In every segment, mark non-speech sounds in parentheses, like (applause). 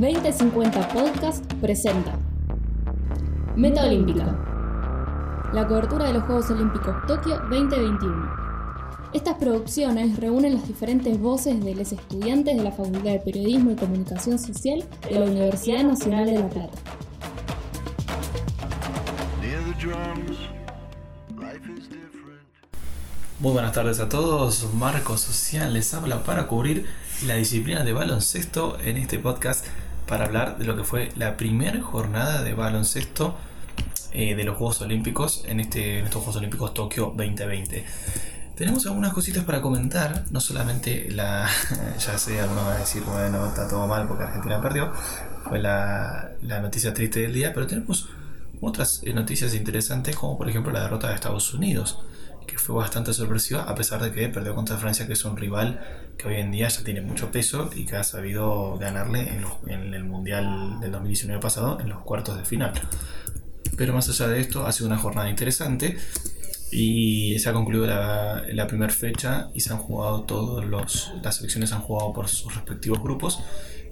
2050 Podcast presenta Meta Olímpica. La cobertura de los Juegos Olímpicos Tokio 2021. Estas producciones reúnen las diferentes voces de los estudiantes de la Facultad de Periodismo y Comunicación Social de la Universidad Nacional de La Plata. Muy buenas tardes a todos, Marco Social les habla para cubrir la disciplina de baloncesto en este podcast para hablar de lo que fue la primera jornada de baloncesto eh, de los Juegos Olímpicos en, este, estos Juegos Olímpicos Tokio 2020. Tenemos algunas cositas para comentar, no solamente la, (laughs) ya sé, algunos van a decir, bueno, está todo mal porque Argentina perdió, fue la, la noticia triste del día, pero tenemos otras eh, noticias interesantes como por ejemplo la derrota de Estados Unidos que fue bastante sorpresiva, a pesar de que perdió contra Francia, que es un rival que hoy en día ya tiene mucho peso y que ha sabido ganarle en, el Mundial del 2019 pasado en los cuartos de final. Pero más allá de esto, ha sido una jornada interesante y se ha concluido la, la primera fecha y se han jugado todos los. Las selecciones han jugado por sus respectivos grupos.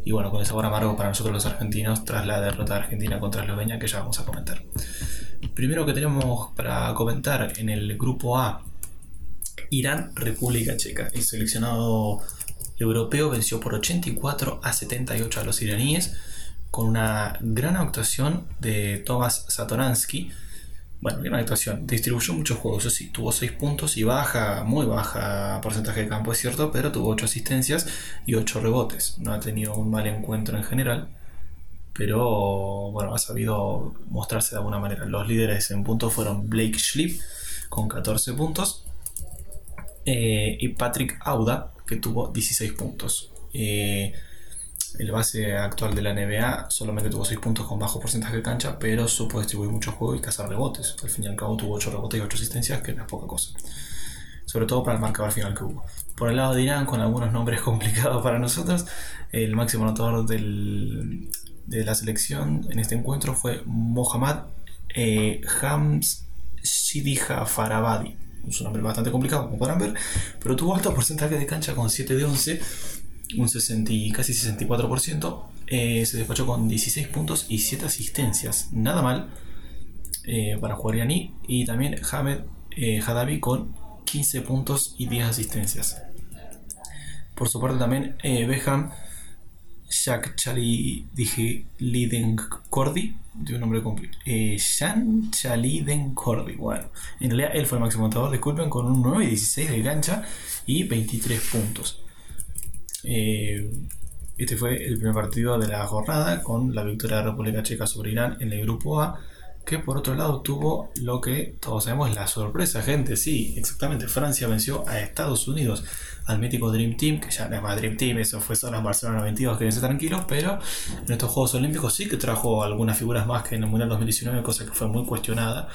Y bueno, con el sabor amargo para nosotros los argentinos tras la derrota de Argentina contra Eslovenia que ya vamos a comentar. Primero que tenemos para comentar en el grupo A, Irán, República Checa. El seleccionado europeo venció por 84 a 78 a los iraníes con una gran actuación de Thomas Satoransky. Bueno, gran actuación. Distribuyó muchos juegos, eso sí, tuvo 6 puntos y baja, muy baja porcentaje de campo, es cierto, pero tuvo 8 asistencias y 8 rebotes. No ha tenido un mal encuentro en general pero bueno, ha sabido mostrarse de alguna manera. Los líderes en puntos fueron Blake Schlipp con 14 puntos eh, y Patrick Auda que tuvo 16 puntos. Eh, el base actual de la NBA solamente tuvo 6 puntos con bajo porcentaje de cancha, pero supo distribuir mucho juego y cazar rebotes. Al fin y al cabo tuvo 8 rebotes y 8 asistencias, que no es poca cosa. Sobre todo para el marcador final que hubo. Por el lado de Irán, con algunos nombres (laughs) complicados para nosotros, el máximo anotador de la selección en este encuentro fue Mohammad eh, Hams Shidija Farabadi. Es un nombre bastante complicado, como podrán ver, pero tuvo alto porcentaje de cancha con 7 de 11, un 60, casi 64%. Eh, se despachó con 16 puntos y 7 asistencias. Nada mal eh, para jugar iraní. Y también Hamed eh, con 15 puntos y 10 asistencias. Por su parte también Beham Jack Chali dije Liden Cordy, de un nombre completo. Eh, Jean Chaliden Cordy. Bueno, en realidad él fue el máximo anotador, disculpen, con un 9 y 16 de cancha y 23 puntos. Eh, este fue el primer partido de la jornada con la victoria de la República Checa sobre Irán en el grupo A que por otro lado tuvo lo que todos sabemos la sorpresa, gente. Sí, exactamente. Francia venció a Estados Unidos, al mítico Dream Team, que ya no es más Dream Team, eso fue solo en Barcelona 92, quédense tranquilos, pero en estos Juegos Olímpicos sí que trajo algunas figuras más que en el Mundial 2019, cosa que fue muy cuestionada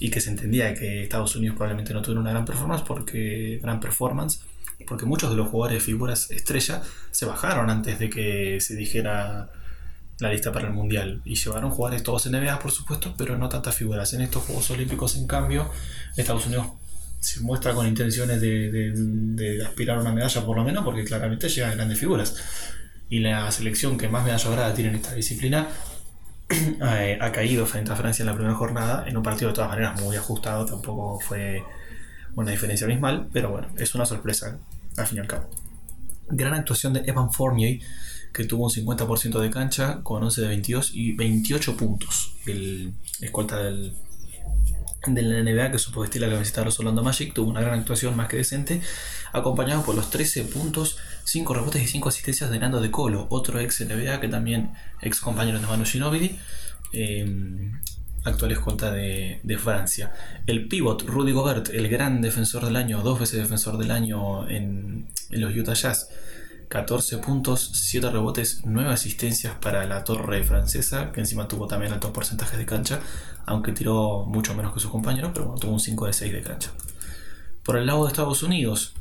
y que se entendía que Estados Unidos probablemente no tuviera una gran performance porque gran performance porque muchos de los jugadores figuras estrella se bajaron antes de que se dijera la lista para el Mundial. Y llevaron jugadores todos NBA, por supuesto, pero no tantas figuras. En estos Juegos Olímpicos, en cambio, Estados Unidos se muestra con intenciones de, aspirar a una medalla, por lo menos, porque claramente llegan grandes figuras. Y la selección que más medalla dorada tiene en esta disciplina (clears throat) eh, ha caído frente a Francia en la primera jornada, en un partido de todas maneras muy ajustado, tampoco fue una diferencia abismal, pero bueno, es una sorpresa al fin y al cabo. Gran actuación de Evan Fournier que tuvo un 50% de cancha con 11 de 22 y 28 puntos. El escolta del, de la NBA que supo vestir la camiseta de los Orlando Magic tuvo una gran actuación más que decente, acompañado por los 13 puntos, 5 rebotes y 5 asistencias de Nando de Colo, otro ex NBA que también ex compañero de Manu Ginobili. Eh, actual escolta de, Francia. El pivot Rudy Gobert, el gran defensor del año, dos veces defensor del año en, en los Utah Jazz, 14 puntos, 7 rebotes, 9 asistencias para la torre francesa, que encima tuvo también altos porcentajes de cancha, aunque tiró mucho menos que sus compañeros, pero bueno, tuvo un 5 de 6 de cancha. Por el lado de Estados Unidos,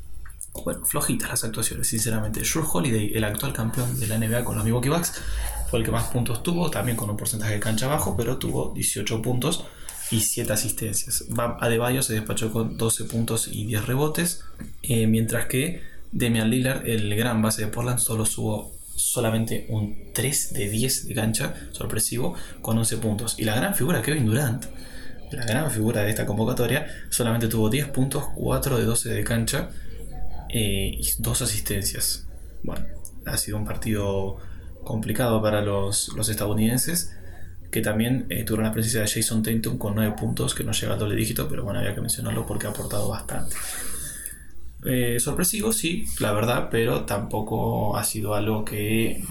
bueno, flojitas las actuaciones, sinceramente. Shur Holiday, el actual campeón de la NBA con los Milwaukee Bucks, fue el que más puntos tuvo, también con un porcentaje de cancha bajo, pero tuvo 18 puntos y 7 asistencias. Adebayo se despachó con 12 puntos y 10 rebotes, eh, mientras que Demian Lillard, el gran base de Portland, solo, solamente un 3 de 10 de cancha, sorpresivo, con 11 puntos. Y la gran figura Kevin Durant, la gran figura de esta convocatoria, solamente tuvo 10 puntos, 4 de 12 de cancha eh, y 2 asistencias. Bueno, ha sido un partido complicado para los, estadounidenses, que también eh, tuvieron la presencia de Jason Tatum con 9 puntos, que no llega al doble dígito, pero bueno, había que mencionarlo porque ha aportado bastante. Eh, sorpresivo, sí, la verdad, pero tampoco ha sido algo que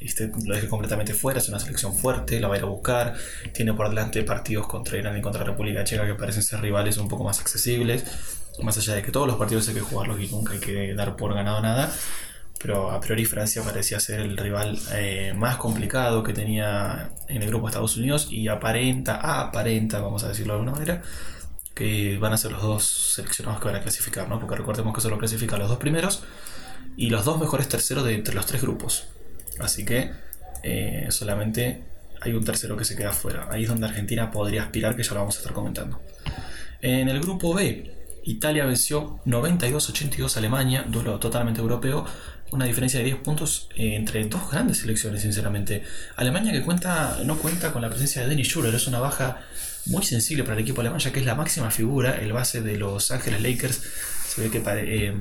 este, lo deje completamente fuera. Es una selección fuerte, la va a ir a buscar. Tiene por delante partidos contra Irán y contra República Checa que parecen ser rivales un poco más accesibles. Más allá de que todos los partidos hay que jugarlos y nunca hay que dar por ganado nada pero a priori Francia parecía ser el rival eh, más complicado que tenía en el grupo de Estados Unidos y aparenta, aparenta, vamos a decirlo de alguna manera, que van a ser los dos seleccionados que van a clasificar, ¿no? Porque recordemos que solo clasifican los dos primeros y los dos mejores terceros de entre los tres grupos. Así que eh, solamente hay un tercero que se queda fuera. Ahí es donde Argentina podría aspirar, que ya lo vamos a estar comentando. En el grupo B, Italia venció 92-82 a Alemania, duelo totalmente europeo, una diferencia de 10 puntos eh, entre dos grandes selecciones, sinceramente. Alemania que cuenta, no cuenta con la presencia de Dennis Schuller, es una baja muy sensible para el equipo alemán, ya que es la máxima figura, el base de Los Ángeles Lakers. Se ve que eh,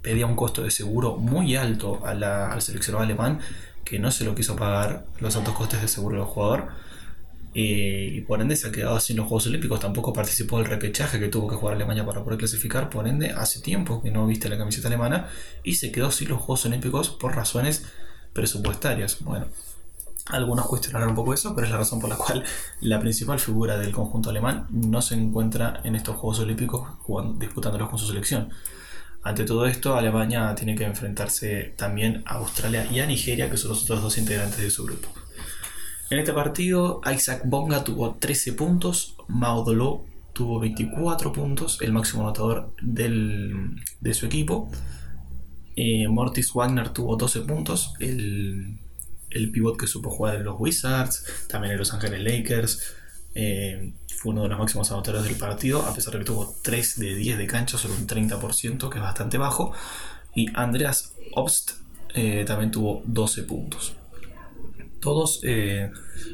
pedía un costo de seguro muy alto al seleccionado alemán, que no se lo quiso pagar los altos costes de seguro del jugador eh, y por ende se ha quedado sin los Juegos Olímpicos. Tampoco participó del repechaje que tuvo que jugar Alemania para poder clasificar. Por ende, hace tiempo que no viste la camiseta alemana y se quedó sin los Juegos Olímpicos por razones presupuestarias. Bueno, algunos cuestionarán un poco eso, pero es la razón por la cual la principal figura del conjunto alemán no se encuentra en estos Juegos Olímpicos disputándolos con su selección. Ante todo esto, Alemania tiene que enfrentarse también a Australia y a Nigeria, que son los otros dos integrantes de su grupo. En este partido, Isaac Bonga tuvo 13 puntos, Maudolo tuvo 24 puntos, el máximo anotador de su equipo. Eh, Mortis Wagner tuvo 12 puntos, el, el, pivot que supo jugar en los Wizards, también en Los Ángeles Lakers. Eh, fue uno de los máximos anotadores del partido, a pesar de que tuvo 3 de 10 de cancha, solo un 30%, que es bastante bajo. Y Andreas Obst eh, también tuvo 12 puntos todos eh,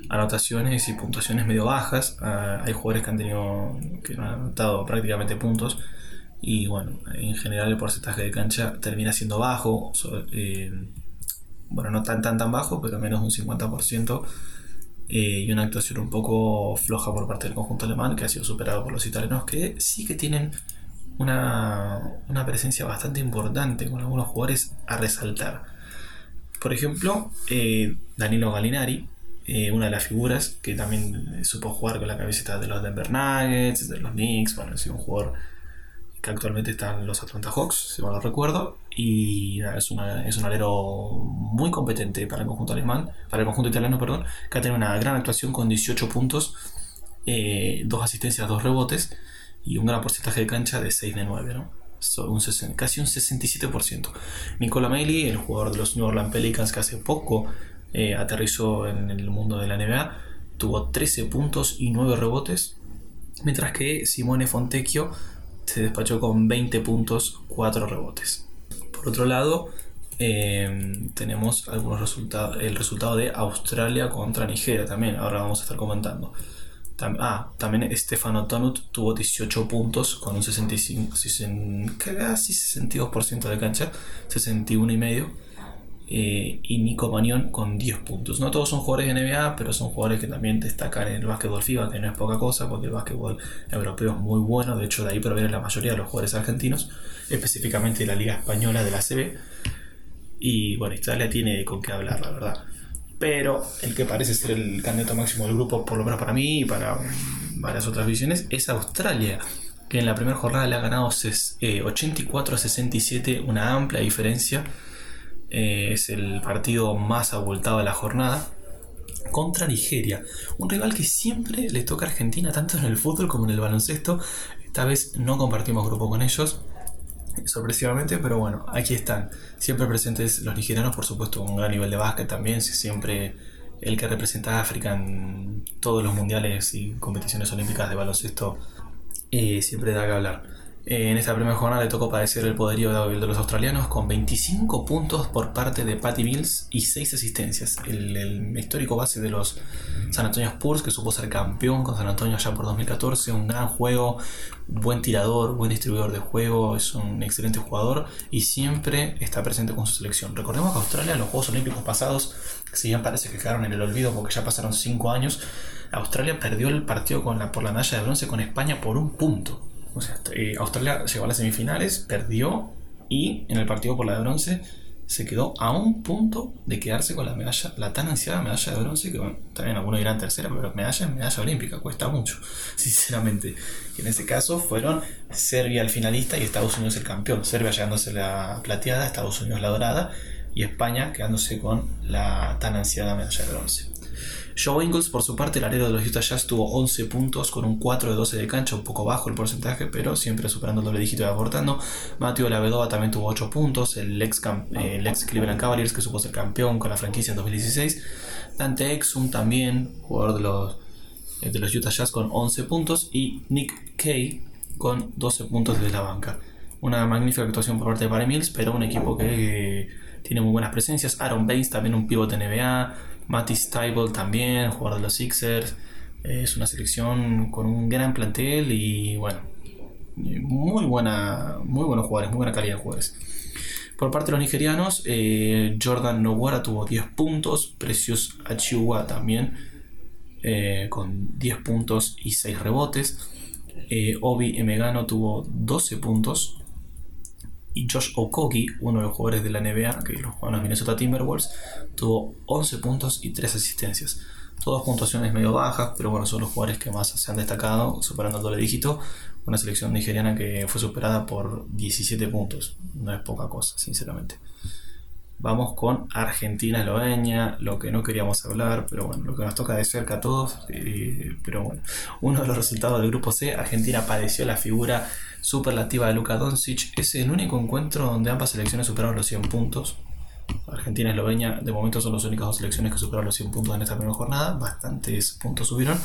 anotaciones y puntuaciones medio bajas. Ah, hay jugadores que han tenido que han anotado prácticamente puntos. Y bueno, en general el porcentaje de cancha termina siendo bajo. Eh, bueno, no tan tan tan bajo, pero menos un 50%. Eh, y una actuación un poco floja por parte del conjunto alemán, que ha sido superado por los italianos, que sí que tienen una, una presencia bastante importante con algunos jugadores a resaltar. Por ejemplo, eh, Danilo Gallinari, eh, una de las figuras que también supo jugar con la camiseta de los Denver Nuggets, de los Knicks, bueno, es un jugador que actualmente está en los Atlanta Hawks, si mal lo recuerdo, y es, es un alero muy competente para el conjunto alemán, para el conjunto italiano, perdón, que ha tenido una gran actuación con 18 puntos, eh, dos asistencias, dos rebotes y un gran porcentaje de cancha de 6 de 9, ¿no? Un casi un 67%. Nicola Mailey, el jugador de los New Orleans Pelicans que hace poco eh, aterrizó en el mundo de la NBA, tuvo 13 puntos y 9 rebotes, mientras que Simone Fontecchio se despachó con 20 puntos, 4 rebotes. Por otro lado, eh, tenemos algunos resultados, el resultado de Australia contra Nigeria también, ahora vamos a estar comentando ah, también Stefano Tonut tuvo 18 puntos con un 65, casi 62% de cancha, 61 y medio. Eh, y Nico Mañón con 10 puntos. No todos son jugadores de NBA, pero son jugadores que también destacan en el básquetbol FIBA, que no es poca cosa, porque el básquetbol europeo es muy bueno. De hecho, de ahí provienen la mayoría de los jugadores argentinos, específicamente de la Liga Española de la CB. Y bueno, Italia tiene con qué hablar, la verdad pero el que parece ser el candidato máximo del grupo, por lo menos para mí y para varias otras visiones, es Australia, que en la primera jornada le ha ganado 84 a 67, una amplia diferencia. Eh, es el partido más abultado de la jornada. Contra Nigeria, un rival que siempre le toca a Argentina, tanto en el fútbol como en el baloncesto. Esta vez no compartimos grupo con ellos sorpresivamente, pero bueno, aquí están. Siempre presentes los nigerianos, por supuesto, un gran nivel de básquet también, siempre el que representa a África en todos los mundiales y competiciones olímpicas de baloncesto, eh, siempre da que hablar. Eh, en esta primera jornada le tocó padecer el poderío de los australianos con 25 puntos por parte de Patty Mills y 6 asistencias. El, histórico base de los San Antonio Spurs, que supo ser campeón con San Antonio ya por 2014, un gran juego, buen tirador, buen distribuidor de juego, es un excelente jugador y siempre está presente con su selección. Recordemos que Australia en los Juegos Olímpicos pasados, si bien parece que quedaron en el olvido porque ya pasaron 5 años, Australia perdió el partido con la, por la medalla de bronce con España por un punto. O sea, eh, Australia llegó a las semifinales, perdió y en el partido por la de bronce se quedó a un punto de quedarse con la medalla, la tan ansiada medalla de bronce, que también algunos dirán tercera, pero medalla es medalla olímpica, cuesta mucho, (laughs) sinceramente. Y en ese caso fueron Serbia el finalista y Estados Unidos el campeón. Serbia llegándose la plateada, Estados Unidos la dorada y España quedándose con la tan ansiada medalla de bronce. Joe Ingles, por su parte, el alero de los Utah Jazz tuvo 11 puntos con un 4 de 12 de cancha, un poco bajo el porcentaje, pero siempre superando el doble dígito y aportando. Matthew Lavedova también tuvo 8 puntos, el ex, ex Cleveland Cavaliers que supo ser campeón con la franquicia en 2016. Dante Exum también, jugador de los, eh, de los Utah Jazz con 11 puntos y Nick Kay con 12 puntos desde la banca. Una magnífica actuación por parte de Barry Mills, pero un equipo que tiene muy buenas presencias. Aaron Baines también un pivote NBA. Matty Stiebel también, jugador de los Sixers. Es una selección con un gran plantel y bueno, muy buena, muy buenos jugadores, muy buena calidad de jugadores. Por parte de los nigerianos, eh, Jordan Nowara tuvo 10 puntos, Precious Achiuwa también eh, con 10 puntos y 6 rebotes. Eh, Obi Emegano tuvo 12 puntos, y Josh Okogi, uno de los jugadores de la NBA, que los jugadores Minnesota Timberwolves, tuvo 11 puntos y 3 asistencias. Todas puntuaciones medio bajas, pero bueno, son los jugadores que más se han destacado, superando el doble dígito. Una selección nigeriana que fue superada por 17 puntos. No es poca cosa, sinceramente. Vamos con Argentina-Eslovenia, lo que no queríamos hablar, pero bueno, lo que nos toca de cerca a todos. Pero bueno, uno de los resultados del grupo C, Argentina padeció la figura superlativa de Luka Doncic. Es el único encuentro donde ambas selecciones superaron los 100 puntos. Argentina y Eslovenia de momento son las únicas dos selecciones que superaron los 100 puntos en esta primera jornada. Bastantes puntos subieron.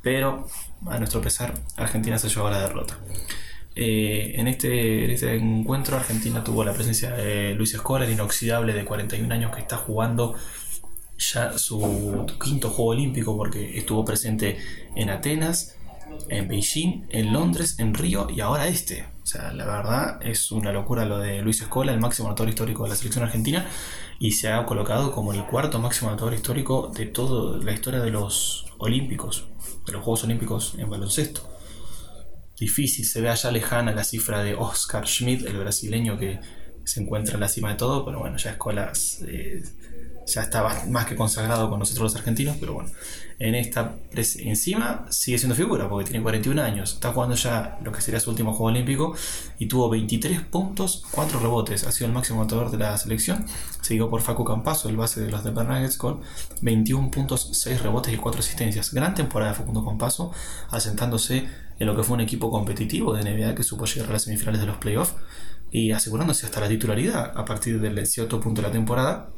Pero a nuestro pesar, Argentina se llevó a la derrota. Eh, en, este, en, este, encuentro Argentina tuvo la presencia de Luis Escola, el inoxidable de 41 años que está jugando ya su quinto juego olímpico porque estuvo presente en Atenas, en Beijing, en Londres, en Río y ahora este. O sea, la verdad es una locura lo de Luis Escola, el máximo anotador histórico de la selección argentina, y se ha colocado como el cuarto máximo anotador histórico de toda la historia de los Olímpicos, de los Juegos Olímpicos en baloncesto. Difícil, se ve allá lejana la cifra de Oscar Schmidt, el brasileño que se encuentra en la cima de todo, pero bueno, ya Escola eh, ya estaba más que consagrado con nosotros los argentinos, pero bueno, en esta encima sigue siendo figura porque tiene 41 años, está jugando ya lo que sería su último juego olímpico y tuvo 23 puntos, 4 rebotes, ha sido el máximo anotador de la selección, seguido por Facu Campazo, el base de los Denver Nuggets con 21 puntos, 6 rebotes y 4 asistencias. Gran temporada de Facundo Campazo, asentándose en lo que fue un equipo competitivo de NBA que supo llegar a las semifinales de los playoffs y asegurándose hasta la titularidad a partir del cierto punto de la temporada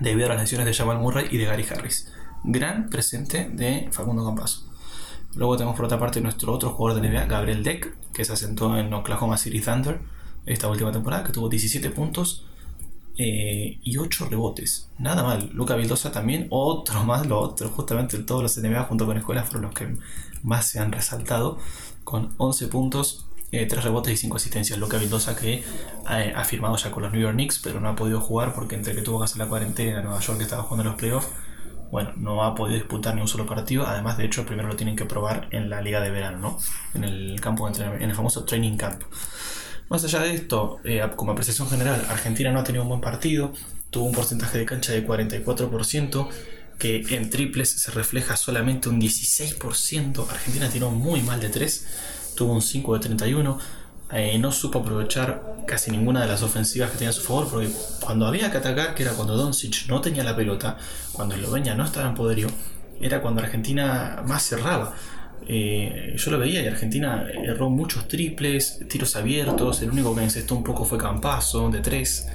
debido a las lesiones de Jamal Murray y de Gary Harris. Gran presente de Facundo Campazo. Luego tenemos por otra parte nuestro otro jugador de NBA, Gabriel Deck, que se asentó en Oklahoma City Thunder esta última temporada, que tuvo 17 puntos eh, y 8 rebotes. Nada mal. Luca Vildosa también, otro (laughs) más, lo otro, justamente todos los NBA junto con escuelas fueron los que más se han resaltado, con 11 puntos 3 eh, rebotes y 5 asistencias. Luca Vildosa que ha, firmado ya con los New York Knicks, pero no ha podido jugar porque entre que tuvo que hacer la cuarentena en Nueva York que estaba jugando los playoffs, bueno, no ha podido disputar ni un solo partido. Además, de hecho, primero lo tienen que probar en la liga de verano, ¿no? En el campo de en el famoso training camp. Más allá de esto, eh, como apreciación general, Argentina no ha tenido un buen partido, tuvo un porcentaje de cancha de 44%, que en triples se refleja solamente un 16%. Argentina tiró muy mal de 3 tuvo un 5 de 31. Eh, no supo aprovechar casi ninguna de las ofensivas que tenía a su favor, porque cuando había que atacar, que era cuando Doncic no tenía la pelota, cuando Eslovenia no estaba en poderío, era cuando Argentina más cerraba. Eh, yo lo veía y Argentina erró muchos triples, tiros abiertos, el único que encestó un poco fue Campazo, de 3,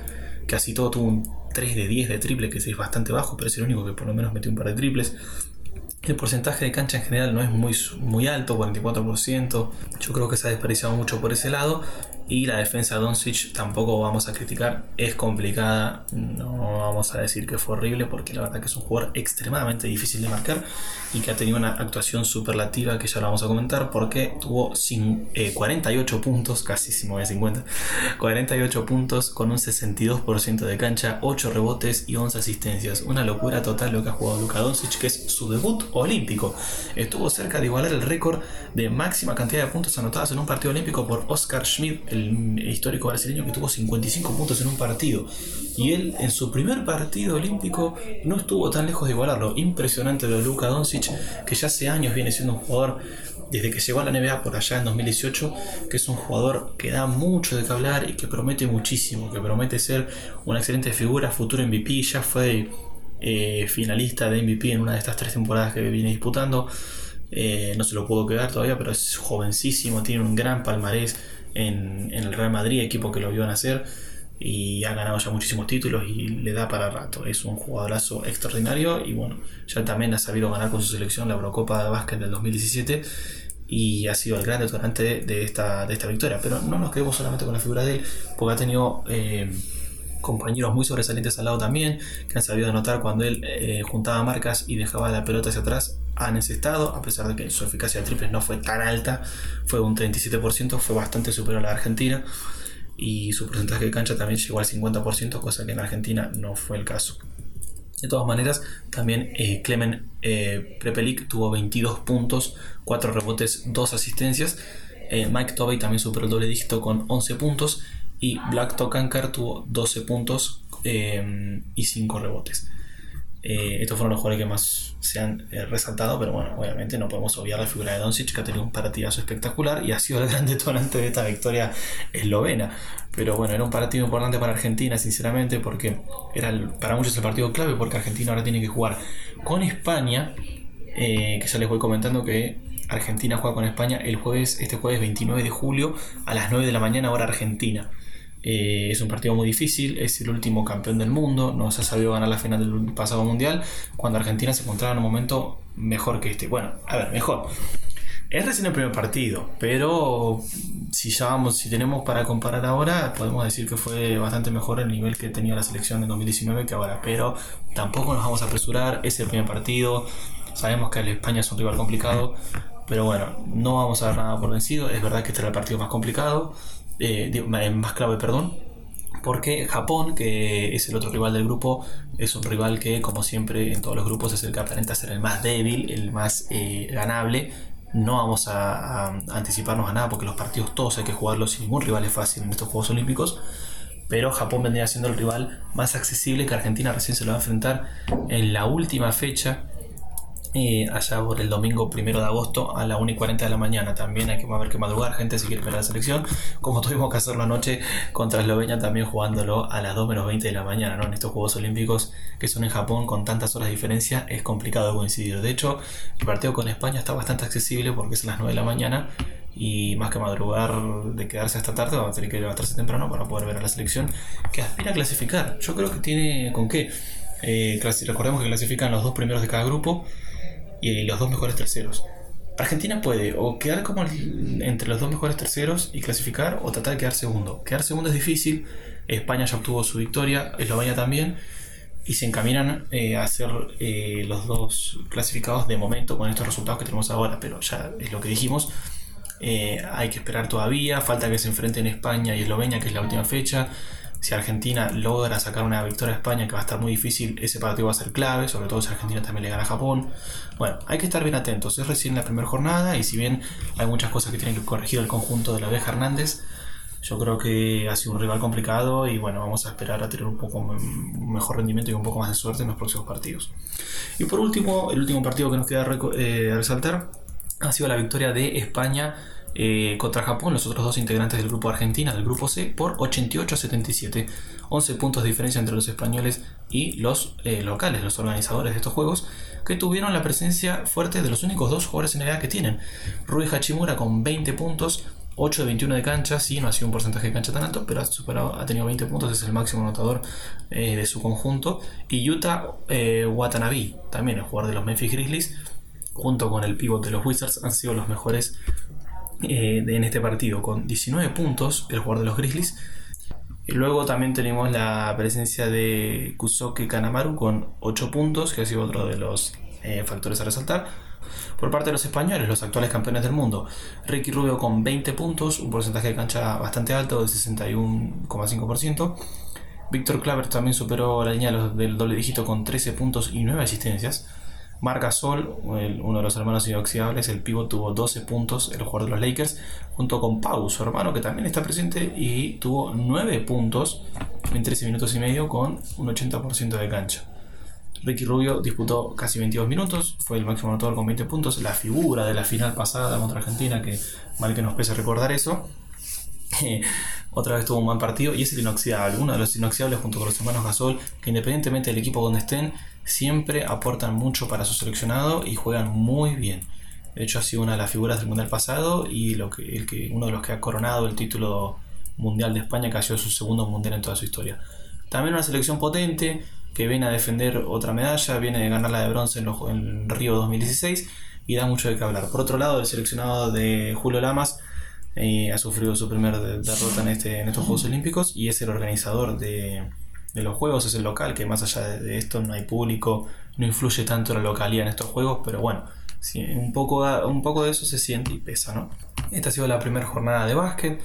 casi todo tuvo un 3 de 10 de triple, que es bastante bajo, pero es el único que por lo menos metió un par de triples. El porcentaje de cancha en general no es muy, muy alto, 44%. Yo creo que se ha desperdiciado mucho por ese lado. Y la defensa de Doncic tampoco vamos a criticar, es complicada, no vamos a decir que fue horrible porque la verdad que es un jugador extremadamente difícil de marcar y que ha tenido una actuación superlativa que ya la vamos a comentar porque tuvo sin, 48 eh, puntos, casi si me 50, 48 puntos con un 62% de cancha, 8 rebotes y 11 asistencias. Una locura total lo que ha jugado Luka Doncic, que es su debut olímpico. Estuvo cerca de igualar el récord de máxima cantidad de puntos anotados en un partido olímpico por Oscar Schmidt, el histórico brasileño que tuvo 55 puntos en un partido. Y él en su primer partido olímpico no estuvo tan lejos de igualarlo. Impresionante lo de Luka Doncic, que ya hace años viene siendo un jugador desde que llegó a la NBA por allá en 2018, que es un jugador que da mucho de qué hablar y que promete muchísimo, que promete ser una excelente figura, futuro MVP, ya fue eh, finalista de MVP en una de estas tres temporadas que viene disputando. Eh, no se lo puedo quedar todavía, pero es jovencísimo, tiene un gran palmarés en, el Real Madrid, equipo que lo vio nacer y ha ganado ya muchísimos títulos y le da para rato. Es un jugadorazo extraordinario y bueno, ya también ha sabido ganar con su selección la Eurocopa de Básquet del 2017 y ha sido el gran detonante de, esta, de esta victoria. Pero no nos quedemos solamente con la figura de él, porque ha tenido eh, compañeros muy sobresalientes al lado también, que han sabido anotar cuando él eh, juntaba marcas y dejaba la pelota hacia atrás han estado, a pesar de que su eficacia de triples no fue tan alta, fue un 37%, fue bastante superior a la Argentina y su porcentaje de cancha también llegó al 50%, cosa que en Argentina no fue el caso. De todas maneras, también eh, Clemen eh, Prepelic tuvo 22 puntos, 4 rebotes, 2 asistencias. Eh, Mike Tobey también superó el doble dígito con 11 puntos. Y Black Tokankar tuvo 12 puntos y 5 rebotes. Estos fueron los jugadores que más se han eh, resaltado, pero bueno, obviamente no podemos obviar la figura de Doncic que ha tenido un partidazo espectacular y ha sido el (laughs) gran detonante de esta victoria eslovena. Pero bueno, era un partido importante para Argentina, sinceramente, porque era para muchos el partido clave, porque Argentina ahora tiene que jugar con España, eh, que ya les voy comentando que Argentina juega con España el jueves, este jueves 29 de julio a las 9 de la mañana hora Argentina. Eh, es un partido muy difícil, es el último campeón del mundo, no se ha sabido ganar la final del pasado mundial, cuando Argentina se encontraba en un momento mejor que este. Bueno, a ver, mejor. Es recién el primer partido, pero si ya vamos, si tenemos para comparar ahora, podemos decir que fue bastante mejor el nivel que tenía la selección en 2019 que ahora. Pero tampoco nos vamos a apresurar, es el primer partido, sabemos que el España es un rival complicado, pero bueno, no vamos a dar nada por vencido. Es verdad que este era el partido más complicado eh, más clave, perdón, porque Japón, que es el otro rival del grupo, es un rival que, como siempre en todos los grupos, es el que aparenta ser el más débil, el más eh, ganable. No vamos a, anticiparnos a nada porque los partidos todos hay que jugarlos sin ningún rival es fácil en estos Juegos Olímpicos. Pero Japón vendría siendo el rival más accesible que Argentina recién se lo va a enfrentar en la última fecha allá por el domingo primero de agosto a la 1 y 40 de la mañana. También hay que haber que madrugar, gente, si quiere ver la selección. Como (laughs) tuvimos que hacerlo anoche contra Eslovenia, también jugándolo a las 2 menos 20 de la mañana, ¿no? En estos Juegos Olímpicos que son en Japón con tantas horas de diferencia, es complicado coincidir. De hecho, el partido con España está bastante accesible porque es a las 9 de la mañana. Y más que madrugar de quedarse hasta tarde, vamos a tener que levantarse temprano para poder ver a la selección que aspira a clasificar. Yo creo que tiene con qué. Eh, recordemos que clasifican los dos primeros de cada grupo y los dos mejores terceros. Argentina puede o quedar como entre los dos mejores terceros y clasificar o tratar de quedar segundo. Quedar segundo es difícil. España ya obtuvo su victoria, Eslovenia también. Y se encaminan eh, a ser eh, los dos clasificados de momento con estos resultados que tenemos ahora. Pero ya es lo que dijimos. Eh, hay que esperar todavía. Falta que se enfrenten España y Eslovenia, que es la última fecha. Si Argentina logra sacar una victoria a España, que va a estar muy difícil, ese partido va a ser clave, sobre todo si Argentina también le gana a Japón. Bueno, hay que estar bien atentos. Es recién la primera jornada y si bien hay muchas cosas que tienen que corregir el conjunto de la Abeja Hernández, yo creo que ha sido un rival complicado y bueno, vamos a esperar a tener un poco mejor rendimiento y un poco más de suerte en los próximos partidos. Y por último, el último partido que nos queda eh, resaltar ha sido la victoria de España eh, contra Japón, los otros dos integrantes del grupo Argentina, del grupo C, por 88 a 77. 11 puntos de diferencia entre los españoles y los eh, locales, los organizadores de estos juegos, que tuvieron la presencia fuerte de los únicos dos jugadores en edad que tienen. Rui Hachimura con 20 puntos, 8 de 21 de cancha, sí, no ha sido un porcentaje de cancha tan alto, pero ha, superado, ha tenido 20 puntos, es el máximo anotador eh, de su conjunto. Y Yuta Watanabe, también el jugador de los Memphis Grizzlies, junto con el pivot de los Wizards, han sido los mejores eh, en este partido, con 19 puntos el jugador de los Grizzlies. Luego también tenemos la presencia de Kusoke Kanamaru con 8 puntos, que ha sido otro de los eh, factores a resaltar. Por parte de los españoles, los actuales campeones del mundo, Ricky Rubio con 20 puntos, un porcentaje de cancha bastante alto, del 61,5%. Víctor Claver también superó la línea del doble dígito con 13 puntos y 9 asistencias. Marca Sol, uno de los hermanos inoxidables, el pívot tuvo 12 puntos, el jugador de los Lakers, junto con Pau, su hermano, que también está presente y tuvo 9 puntos en 13 minutos y medio con un 80% de cancha. Ricky Rubio disputó casi 22 minutos, fue el máximo anotador con 20 puntos, la figura de la final pasada contra Argentina, que mal que nos pese recordar eso. (laughs) Otra vez tuvo un buen partido y es el inoxidable, uno de los inoxidables junto con los hermanos Gasol, que independientemente del equipo donde estén, siempre aportan mucho para su seleccionado y juegan muy bien. De hecho, ha sido una de las figuras del mundial pasado y el que, uno de los que ha coronado el título mundial de España, que ha sido su segundo mundial en toda su historia. También una selección potente que viene a defender otra medalla, viene de ganar la de bronce en, Río 2016 y da mucho de qué hablar. Por otro lado, el seleccionado de Julio Lamas eh, ha sufrido su primera derrota en, este, en estos Juegos Olímpicos y es el organizador de, los Juegos, es el local, que más allá de, esto no hay público, no influye tanto la localidad en estos Juegos, pero bueno, un, poco, un poco de eso se siente y pesa, ¿no? Esta ha sido la primera jornada de básquet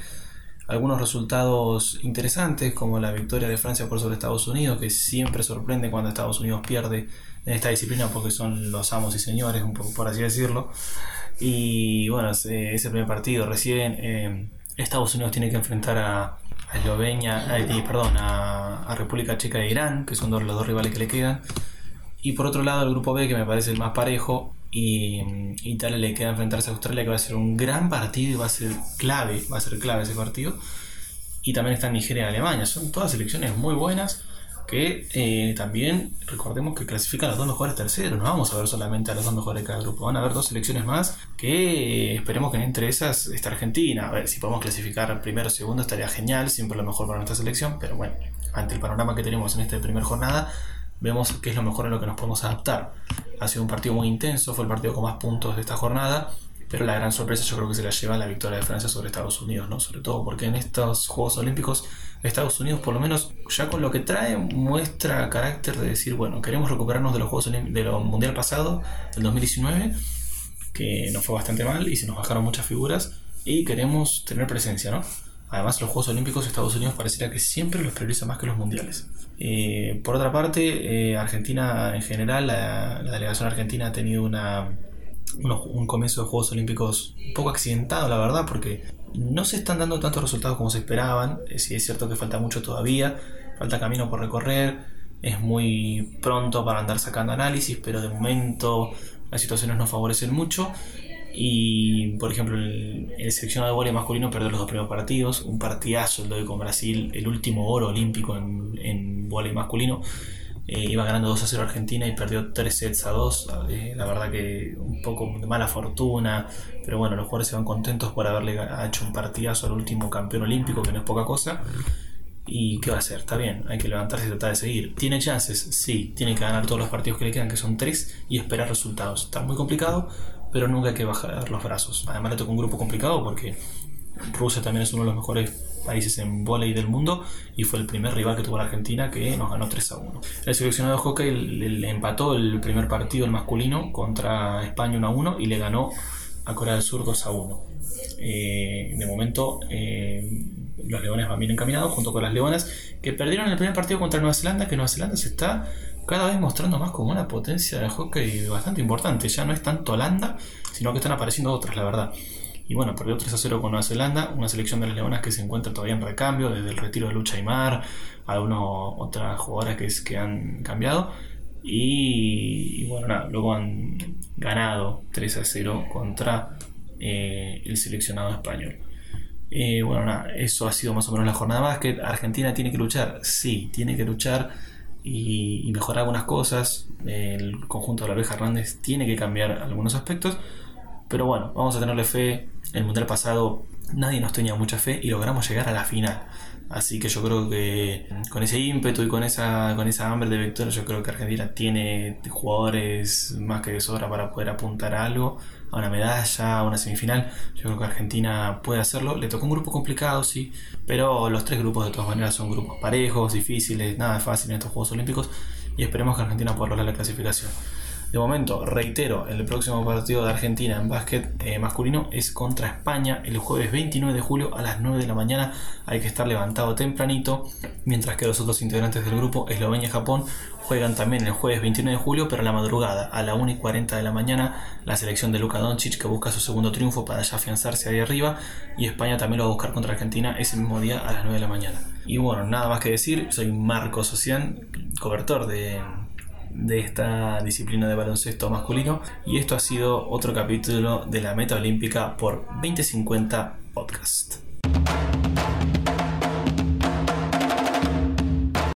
algunos resultados interesantes, como la victoria de Francia por sobre Estados Unidos, que siempre sorprende cuando Estados Unidos pierde en esta disciplina porque son los amos y señores, un poco por así decirlo. Y bueno, ese, primer partido recién eh, Estados Unidos tiene que enfrentar a, Eslovenia, perdón, a, República Checa de Irán, que son los dos rivales que le quedan. Y por otro lado, el grupo B, que me parece el más parejo, y Italia le queda enfrentarse a Australia, que va a ser un gran partido y va a ser clave, va a ser clave ese partido. Y también está Nigeria y Alemania. Son todas selecciones muy buenas que eh, también recordemos que clasifican a los dos mejores terceros. No vamos a ver solamente a los dos mejores de cada grupo. Van a haber dos selecciones más que esperemos que entre esas esté Argentina. A ver, si podemos clasificar primero o segundo estaría genial. Siempre lo mejor para nuestra selección. Pero bueno, ante el panorama que tenemos en esta primera jornada, vemos que es lo mejor en lo que nos podemos adaptar. Ha sido un partido muy intenso, fue el partido con más puntos de esta jornada, pero la gran sorpresa yo creo que se la lleva la victoria de Francia sobre Estados Unidos, ¿no? Sobre todo porque en estos Juegos Olímpicos Estados Unidos por lo menos ya con lo que trae muestra carácter de decir, bueno, queremos recuperarnos de los Juegos de lo Mundial pasado, del 2019, que nos fue bastante mal y se nos bajaron muchas figuras y queremos tener presencia, ¿no? Además, los Juegos Olímpicos de Estados Unidos pareciera que siempre los prioriza más que los mundiales. Eh, por otra parte, eh, Argentina en general, la, delegación argentina ha tenido una, un comienzo de Juegos Olímpicos un poco accidentado, la verdad, porque no se están dando tantos resultados como se esperaban. Eh, sí, es cierto que falta mucho todavía, falta camino por recorrer, es muy pronto para andar sacando análisis, pero de momento las situaciones no favorecen mucho. Y, por ejemplo, el, seleccionado de voleibol masculino perdió los dos primeros partidos. Un partidazo el de hoy con Brasil, el último oro olímpico en, en voleibol masculino. Eh, iba ganando 2 a 0 Argentina y perdió 3 sets a 2. Eh, la verdad que un poco de mala fortuna. Pero bueno, los jugadores se van contentos por haberle hecho un partidazo al último campeón olímpico, que no es poca cosa. ¿Y qué va a hacer? Está bien, hay que levantarse y tratar de seguir. ¿Tiene chances? Sí, tiene que ganar todos los partidos que le quedan, que son 3, y esperar resultados. Está muy complicado, pero nunca hay que bajar los brazos. Además le tocó un grupo complicado porque Rusia también es uno de los mejores países en volei del mundo y fue el primer rival que tuvo la Argentina que nos ganó 3 a 1. El seleccionado de hockey le, empató el primer partido el masculino contra España 1 a 1 y le ganó a Corea del Sur 2 a 1. Eh, de momento eh, los leones van bien encaminados junto con las leonas que perdieron el primer partido contra Nueva Zelanda que Nueva Zelanda se está cada vez mostrando más como una potencia de hockey bastante importante. Ya no es tanto Holanda, sino que están apareciendo otras, la verdad. Y bueno, perdió 3 a 0 con Nueva Zelanda, una selección de las Leonas que se encuentra todavía en recambio, desde el retiro de Lucha y Mar, algunas otras jugadoras que, que han cambiado. Y, bueno, nada, luego han ganado 3 a 0 contra eh, el seleccionado español. Eh, bueno, nada, eso ha sido más o menos la jornada más que Argentina tiene que luchar, sí, tiene que luchar y, mejorar algunas cosas. El conjunto de la Abeja Hernández tiene que cambiar algunos aspectos, Pero bueno, vamos a tenerle fe. El mundial pasado nadie nos tenía mucha fe y logramos llegar a la final. Así que yo creo que con ese ímpetu y con esa, con esa hambre de victoria, yo creo que Argentina tiene jugadores más que de sobra para poder apuntar a algo, a una medalla, a una semifinal. Yo creo que Argentina puede hacerlo. Le tocó un grupo complicado, sí, pero los tres grupos de todas maneras son grupos parejos, difíciles, nada fácil en estos Juegos Olímpicos y esperemos que Argentina pueda lograr la clasificación. De momento, reitero, el próximo partido de Argentina en básquet eh, masculino es contra España el jueves 29 de julio a las 9 de la mañana. Hay que estar levantado tempranito, mientras que los otros integrantes del grupo, Eslovenia y Japón, juegan también el jueves 29 de julio, pero a la madrugada, a la 1 y 40 de la mañana, la selección de Luka Doncic que busca su segundo triunfo para ya afianzarse ahí arriba, y España también lo va a buscar contra Argentina ese mismo día a las 9 de la mañana. Y bueno, nada más que decir, soy Marco Socian, cobertor de de esta disciplina de baloncesto masculino. Y esto ha sido otro capítulo de la Meta Olímpica por 2050 Podcast.